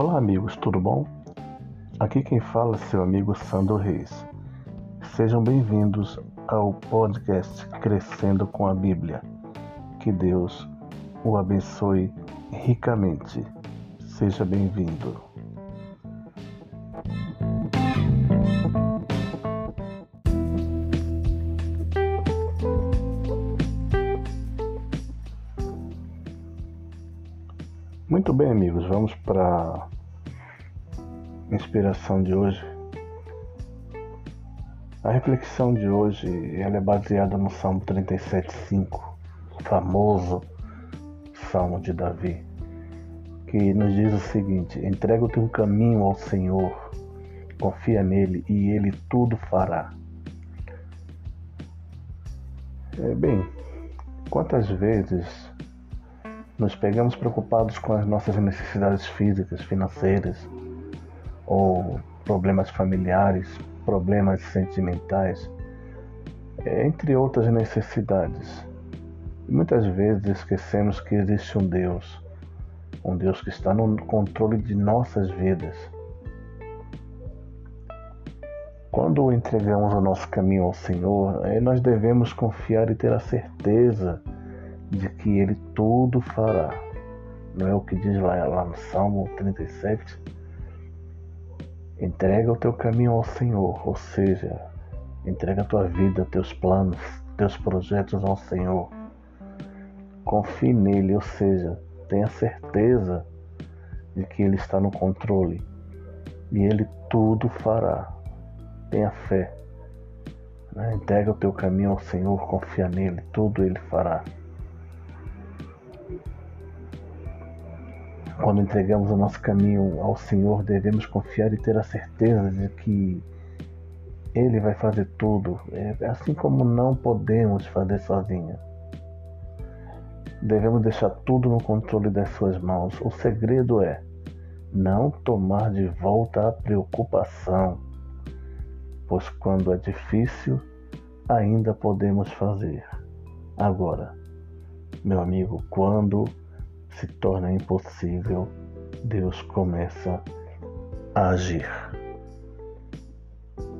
Olá, amigos, tudo bom? Aqui quem fala é seu amigo Sandro Reis. Sejam bem-vindos ao podcast Crescendo com a Bíblia. Que Deus o abençoe ricamente. Seja bem-vindo. Muito bem, amigos, vamos para a inspiração de hoje. A reflexão de hoje ela é baseada no Salmo 37,5, famoso Salmo de Davi, que nos diz o seguinte: entrega o teu caminho ao Senhor, confia nele e ele tudo fará. É, bem, quantas vezes nos pegamos preocupados com as nossas necessidades físicas, financeiras, ou problemas familiares, problemas sentimentais, entre outras necessidades. Muitas vezes esquecemos que existe um Deus, um Deus que está no controle de nossas vidas. Quando entregamos o nosso caminho ao Senhor, nós devemos confiar e ter a certeza de que ele tudo fará. Não é o que diz lá, lá no Salmo 37? Entrega o teu caminho ao Senhor, ou seja, entrega a tua vida, teus planos, teus projetos ao Senhor. Confie nele, ou seja, tenha certeza de que ele está no controle e ele tudo fará. Tenha fé. Entrega o teu caminho ao Senhor, confia nele, tudo ele fará. Quando entregamos o nosso caminho ao Senhor, devemos confiar e ter a certeza de que Ele vai fazer tudo, é assim como não podemos fazer sozinhos. Devemos deixar tudo no controle das Suas mãos. O segredo é não tomar de volta a preocupação, pois quando é difícil, ainda podemos fazer. Agora, meu amigo, quando se torna impossível, Deus começa a agir.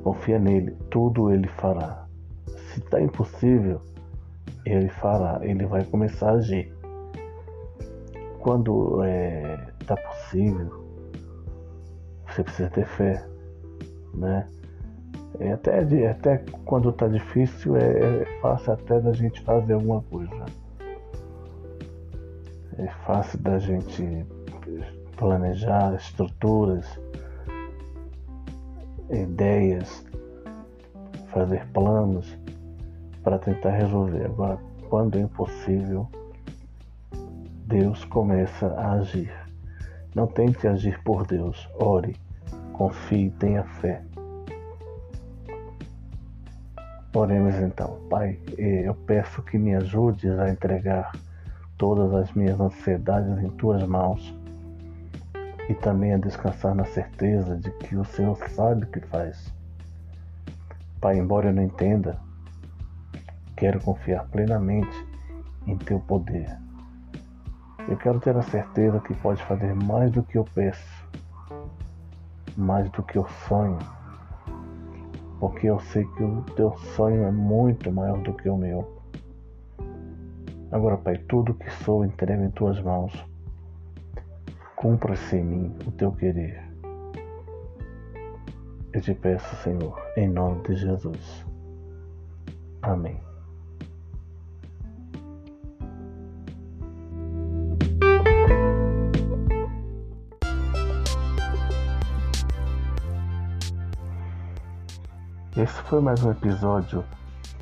Confia nele, tudo ele fará. Se está impossível, ele fará, ele vai começar a agir. Quando está é, tá possível, você precisa ter fé, né? E até, até quando está difícil, é, é fácil até da gente fazer alguma coisa é fácil da gente planejar estruturas, ideias, fazer planos para tentar resolver. Agora, quando é impossível, Deus começa a agir. Não tente agir por Deus, ore, confie, tenha fé. Oremos então, Pai, eu peço que me ajudes a entregar todas as minhas ansiedades em tuas mãos e também a descansar na certeza de que o Senhor sabe o que faz. Pai, embora eu não entenda, quero confiar plenamente em teu poder. Eu quero ter a certeza que pode fazer mais do que eu peço, mais do que eu sonho, porque eu sei que o teu sonho é muito maior do que o meu. Agora, Pai, tudo que sou entrego em tuas mãos. Cumpra-se em mim o teu querer. Eu te peço, Senhor, em nome de Jesus. Amém. Esse foi mais um episódio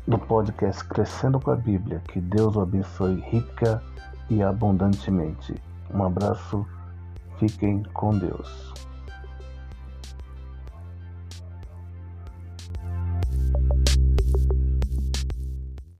do podcast Crescendo com a Bíblia. Que Deus o abençoe rica e abundantemente. Um abraço, fiquem com Deus.